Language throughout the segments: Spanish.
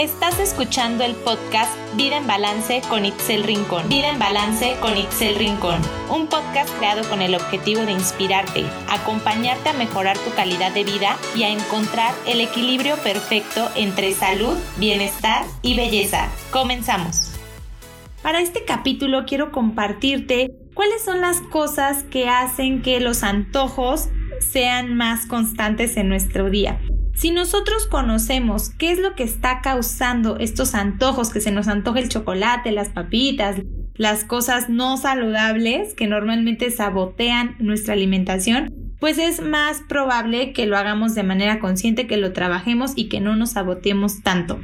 Estás escuchando el podcast Vida en Balance con Itzel Rincón. Vida en Balance con Itzel Rincón. Un podcast creado con el objetivo de inspirarte, acompañarte a mejorar tu calidad de vida y a encontrar el equilibrio perfecto entre salud, bienestar y belleza. Comenzamos. Para este capítulo quiero compartirte cuáles son las cosas que hacen que los antojos sean más constantes en nuestro día. Si nosotros conocemos qué es lo que está causando estos antojos, que se nos antoja el chocolate, las papitas, las cosas no saludables que normalmente sabotean nuestra alimentación, pues es más probable que lo hagamos de manera consciente, que lo trabajemos y que no nos saboteemos tanto.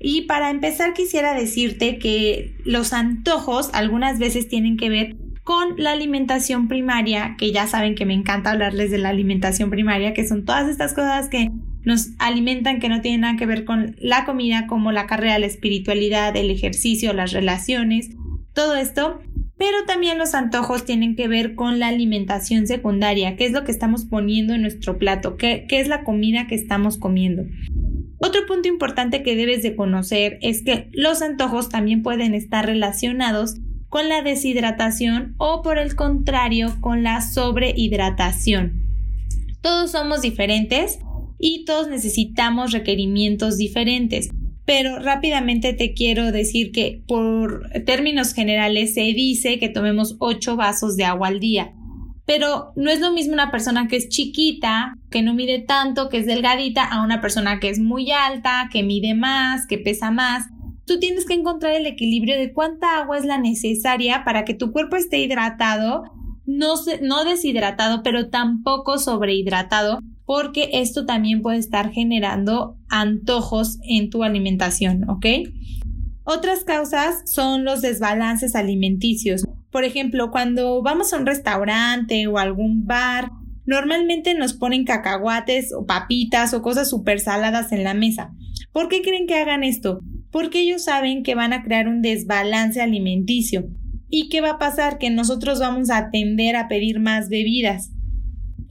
Y para empezar quisiera decirte que los antojos algunas veces tienen que ver con la alimentación primaria, que ya saben que me encanta hablarles de la alimentación primaria, que son todas estas cosas que nos alimentan que no tienen nada que ver con la comida, como la carrera, la espiritualidad, el ejercicio, las relaciones, todo esto. Pero también los antojos tienen que ver con la alimentación secundaria, qué es lo que estamos poniendo en nuestro plato, qué, es la comida que estamos comiendo. Otro punto importante que debes de conocer es que los antojos también pueden estar relacionados con la deshidratación o por el contrario con la sobrehidratación. Todos somos diferentes y todos necesitamos requerimientos diferentes. Pero rápidamente te quiero decir que por términos generales se dice que tomemos 8 vasos de agua al día. Pero no es lo mismo una persona que es chiquita, que no mide tanto, que es delgadita, a una persona que es muy alta, que mide más, que pesa más. Tú tienes que encontrar el equilibrio de cuánta agua es la necesaria para que tu cuerpo esté hidratado, no, no deshidratado, pero tampoco sobrehidratado porque esto también puede estar generando antojos en tu alimentación, ¿ok? Otras causas son los desbalances alimenticios. Por ejemplo, cuando vamos a un restaurante o algún bar, normalmente nos ponen cacahuates o papitas o cosas súper saladas en la mesa. ¿Por qué creen que hagan esto? Porque ellos saben que van a crear un desbalance alimenticio. ¿Y qué va a pasar? Que nosotros vamos a tender a pedir más bebidas.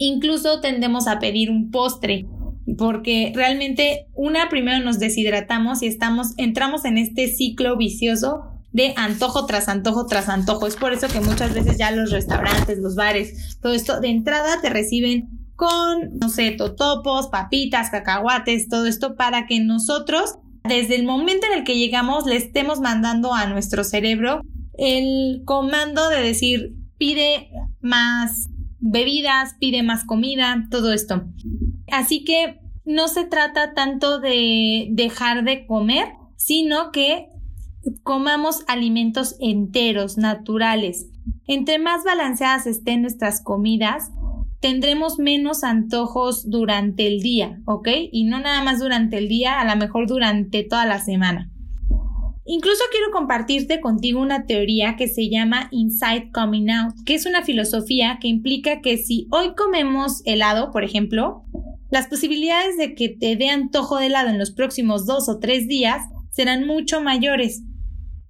Incluso tendemos a pedir un postre porque realmente una primero nos deshidratamos y estamos entramos en este ciclo vicioso de antojo tras antojo tras antojo. Es por eso que muchas veces ya los restaurantes, los bares, todo esto de entrada te reciben con, no sé, totopos, papitas, cacahuates, todo esto para que nosotros, desde el momento en el que llegamos, le estemos mandando a nuestro cerebro el comando de decir, pide más bebidas, pide más comida, todo esto. Así que no se trata tanto de dejar de comer, sino que comamos alimentos enteros, naturales. Entre más balanceadas estén nuestras comidas, tendremos menos antojos durante el día, ¿ok? Y no nada más durante el día, a lo mejor durante toda la semana. Incluso quiero compartirte contigo una teoría que se llama Inside Coming Out, que es una filosofía que implica que si hoy comemos helado, por ejemplo, las posibilidades de que te dé antojo de helado en los próximos dos o tres días serán mucho mayores.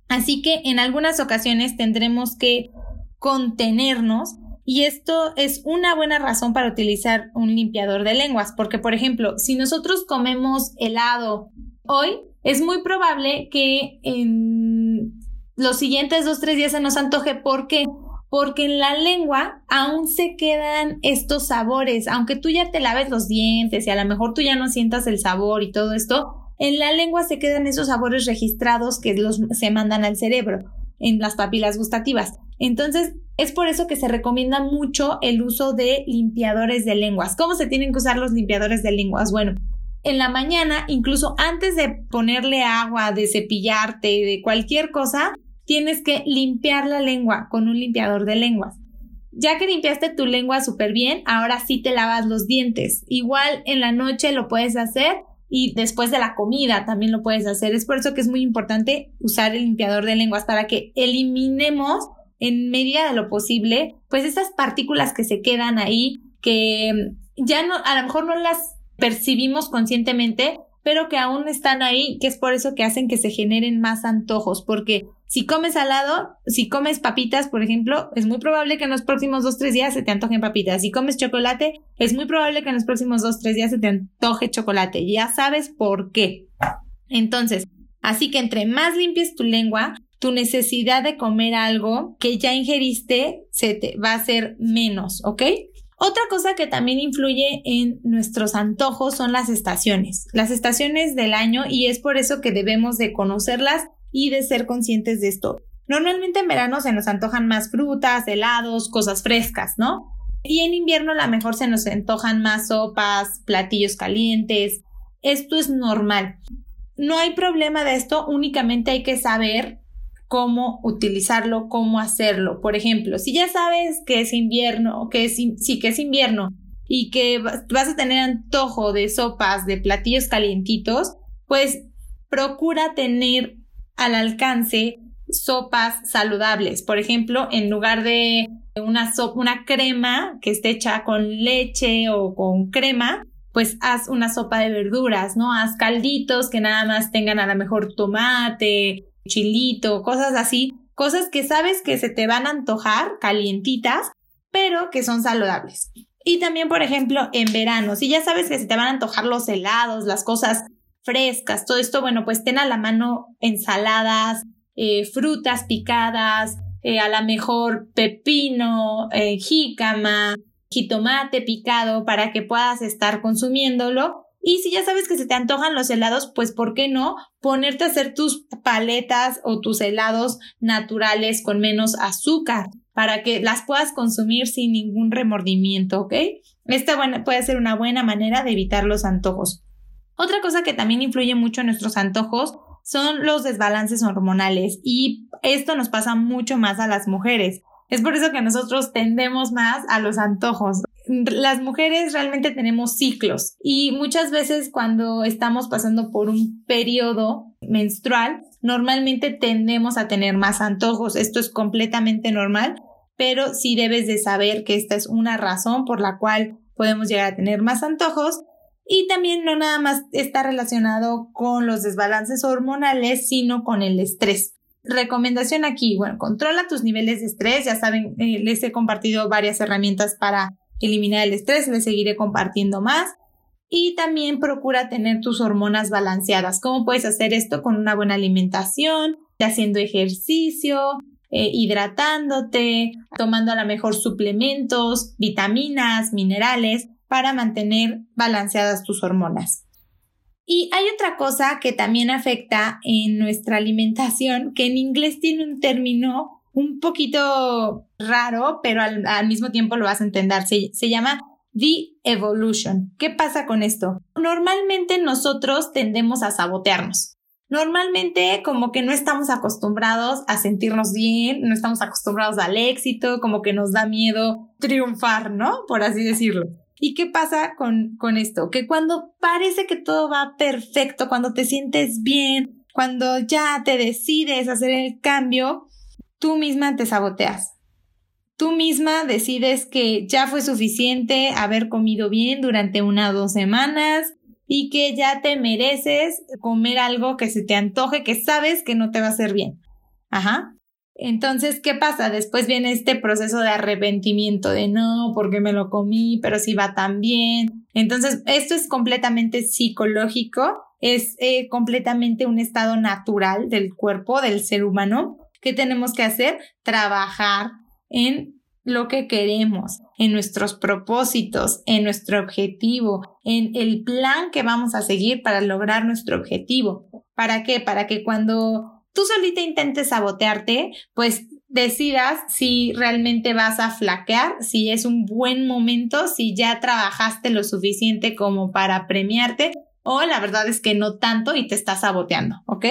Así que en algunas ocasiones tendremos que contenernos y esto es una buena razón para utilizar un limpiador de lenguas, porque por ejemplo, si nosotros comemos helado hoy, es muy probable que en los siguientes dos, tres días se nos antoje. ¿Por qué? Porque en la lengua aún se quedan estos sabores, aunque tú ya te laves los dientes y a lo mejor tú ya no sientas el sabor y todo esto, en la lengua se quedan esos sabores registrados que los, se mandan al cerebro, en las papilas gustativas. Entonces, es por eso que se recomienda mucho el uso de limpiadores de lenguas. ¿Cómo se tienen que usar los limpiadores de lenguas? Bueno, en la mañana, incluso antes de ponerle agua, de cepillarte, de cualquier cosa, tienes que limpiar la lengua con un limpiador de lenguas. Ya que limpiaste tu lengua súper bien, ahora sí te lavas los dientes. Igual en la noche lo puedes hacer y después de la comida también lo puedes hacer. Es por eso que es muy importante usar el limpiador de lenguas para que eliminemos en medida de lo posible pues esas partículas que se quedan ahí que ya no, a lo mejor no las percibimos conscientemente, pero que aún están ahí, que es por eso que hacen que se generen más antojos, porque si comes salado, si comes papitas, por ejemplo, es muy probable que en los próximos dos, tres días se te antojen papitas. Si comes chocolate, es muy probable que en los próximos dos, tres días se te antoje chocolate. Ya sabes por qué. Entonces, así que entre más limpies tu lengua, tu necesidad de comer algo que ya ingeriste se te va a hacer menos, ¿ok? Otra cosa que también influye en nuestros antojos son las estaciones, las estaciones del año y es por eso que debemos de conocerlas y de ser conscientes de esto. Normalmente en verano se nos antojan más frutas, helados, cosas frescas, ¿no? Y en invierno a lo mejor se nos antojan más sopas, platillos calientes. Esto es normal. No hay problema de esto, únicamente hay que saber cómo utilizarlo, cómo hacerlo. Por ejemplo, si ya sabes que es invierno, que es, sí, que es invierno y que vas a tener antojo de sopas, de platillos calientitos, pues procura tener al alcance sopas saludables. Por ejemplo, en lugar de una, sopa, una crema que esté hecha con leche o con crema, pues haz una sopa de verduras, ¿no? Haz calditos que nada más tengan a lo mejor tomate, chilito, cosas así, cosas que sabes que se te van a antojar calientitas, pero que son saludables. Y también, por ejemplo, en verano, si ya sabes que se te van a antojar los helados, las cosas frescas, todo esto, bueno, pues ten a la mano ensaladas, eh, frutas picadas, eh, a lo mejor pepino, eh, jícama, jitomate picado para que puedas estar consumiéndolo y si ya sabes que se te antojan los helados, pues ¿por qué no ponerte a hacer tus paletas o tus helados naturales con menos azúcar para que las puedas consumir sin ningún remordimiento, ¿ok? Esta puede ser una buena manera de evitar los antojos. Otra cosa que también influye mucho en nuestros antojos son los desbalances hormonales y esto nos pasa mucho más a las mujeres. Es por eso que nosotros tendemos más a los antojos las mujeres realmente tenemos ciclos y muchas veces cuando estamos pasando por un periodo menstrual, normalmente tendemos a tener más antojos. Esto es completamente normal, pero sí debes de saber que esta es una razón por la cual podemos llegar a tener más antojos y también no nada más está relacionado con los desbalances hormonales, sino con el estrés. Recomendación aquí, bueno, controla tus niveles de estrés, ya saben, eh, les he compartido varias herramientas para eliminar el estrés, le seguiré compartiendo más. Y también procura tener tus hormonas balanceadas. ¿Cómo puedes hacer esto? Con una buena alimentación, haciendo ejercicio, eh, hidratándote, tomando a lo mejor suplementos, vitaminas, minerales, para mantener balanceadas tus hormonas. Y hay otra cosa que también afecta en nuestra alimentación, que en inglés tiene un término un poquito raro, pero al, mismo tiempo lo vas a entender. Se, se llama The Evolution. ¿Qué pasa con esto? Normalmente nosotros tendemos a sabotearnos. Normalmente como que no estamos acostumbrados a sentirnos bien, no estamos acostumbrados al éxito, como que nos da miedo triunfar, ¿no? Por así decirlo. ¿Y qué pasa con, con esto? Que cuando parece que todo va perfecto, cuando te sientes bien, cuando ya te decides hacer el cambio, tú misma te saboteas. Tú misma decides que ya fue suficiente haber comido bien durante una o dos semanas y que ya te mereces comer algo que se te antoje, que sabes que no te va a hacer bien. Ajá. Entonces, ¿qué pasa? Después viene este proceso de arrepentimiento de no, porque me lo comí, pero si va tan bien. Entonces, esto es completamente psicológico, es eh, completamente un estado natural del cuerpo, del ser humano, ¿Qué tenemos que hacer? Trabajar en lo que queremos, en nuestros propósitos, en nuestro objetivo, en el plan que vamos a seguir para lograr nuestro objetivo. ¿Para qué? Para que cuando tú solita intentes sabotearte, pues decidas si realmente vas a flaquear, si es un buen momento, si ya trabajaste lo suficiente como para premiarte o la verdad es que no tanto y te estás saboteando, ¿ok?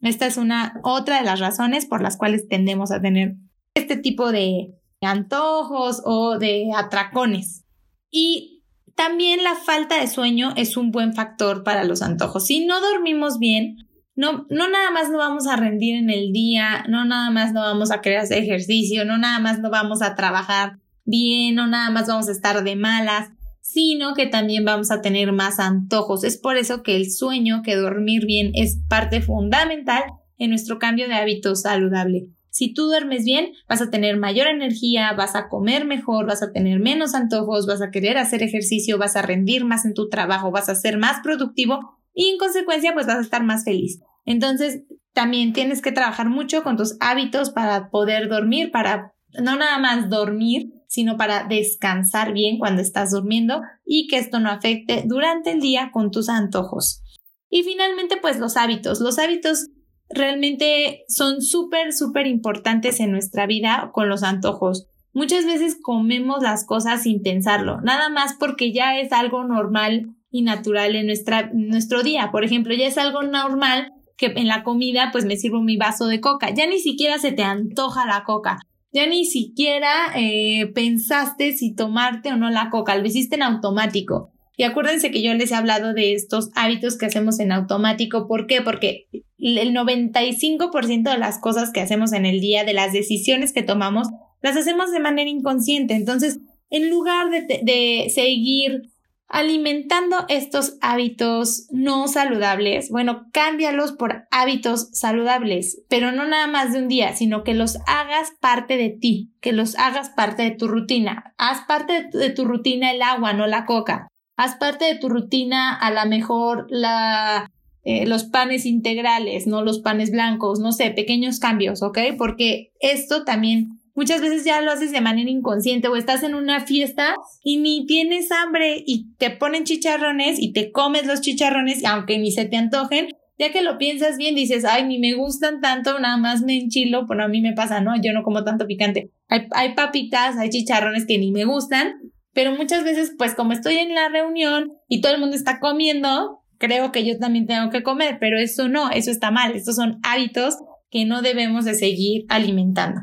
Esta es una otra de las razones por las cuales tendemos a tener este tipo de antojos o de atracones. Y también la falta de sueño es un buen factor para los antojos. Si no dormimos bien, no, no nada más no vamos a rendir en el día, no nada más no vamos a querer hacer ejercicio, no nada más no vamos a trabajar bien, no nada más vamos a estar de malas sino que también vamos a tener más antojos. Es por eso que el sueño, que dormir bien es parte fundamental en nuestro cambio de hábito saludable. Si tú duermes bien, vas a tener mayor energía, vas a comer mejor, vas a tener menos antojos, vas a querer hacer ejercicio, vas a rendir más en tu trabajo, vas a ser más productivo y en consecuencia pues vas a estar más feliz. Entonces, también tienes que trabajar mucho con tus hábitos para poder dormir, para no nada más dormir, sino para descansar bien cuando estás durmiendo y que esto no afecte durante el día con tus antojos. Y finalmente, pues los hábitos. Los hábitos realmente son súper, súper importantes en nuestra vida con los antojos. Muchas veces comemos las cosas sin pensarlo, nada más porque ya es algo normal y natural en nuestra, nuestro día. Por ejemplo, ya es algo normal que en la comida pues me sirvo mi vaso de coca. Ya ni siquiera se te antoja la coca. Ya ni siquiera eh, pensaste si tomarte o no la coca, lo hiciste en automático. Y acuérdense que yo les he hablado de estos hábitos que hacemos en automático. ¿Por qué? Porque el 95% de las cosas que hacemos en el día, de las decisiones que tomamos, las hacemos de manera inconsciente. Entonces, en lugar de, de seguir alimentando estos hábitos no saludables, bueno, cámbialos por hábitos saludables, pero no nada más de un día, sino que los hagas parte de ti, que los hagas parte de tu rutina. Haz parte de tu, rutina el agua, no la coca. Haz parte de tu rutina a lo mejor la, eh, los panes integrales, no los panes blancos, no sé, pequeños cambios, ¿ok? Porque esto también muchas veces ya lo haces de manera inconsciente o estás en una fiesta y ni tienes hambre y te ponen chicharrones y te comes los chicharrones aunque ni se te antojen. Ya que lo piensas bien, dices, ay, ni me gustan tanto, nada más me enchilo, bueno, a mí me pasa, ¿no? Yo no como tanto picante. Hay, hay papitas, hay chicharrones que ni me gustan, pero muchas veces, pues como estoy en la reunión y todo el mundo está comiendo, creo que yo también tengo que comer, pero eso no, eso está mal, estos son hábitos que no debemos de seguir alimentando.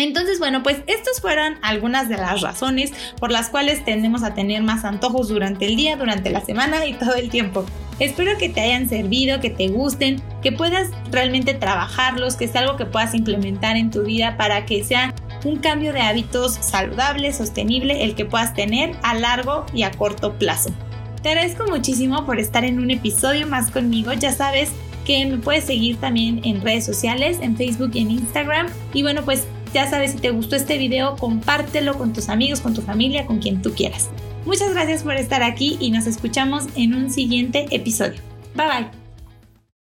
Entonces, bueno, pues estas fueron algunas de las razones por las cuales tendemos a tener más antojos durante el día, durante la semana y todo el tiempo. Espero que te hayan servido, que te gusten, que puedas realmente trabajarlos, que sea algo que puedas implementar en tu vida para que sea un cambio de hábitos saludable, sostenible, el que puedas tener a largo y a corto plazo. Te agradezco muchísimo por estar en un episodio más conmigo. Ya sabes que me puedes seguir también en redes sociales, en Facebook y en Instagram. Y bueno, pues ya sabes, si te gustó este video, compártelo con tus amigos, con tu familia, con quien tú quieras. Muchas gracias por estar aquí y nos escuchamos en un siguiente episodio. Bye bye.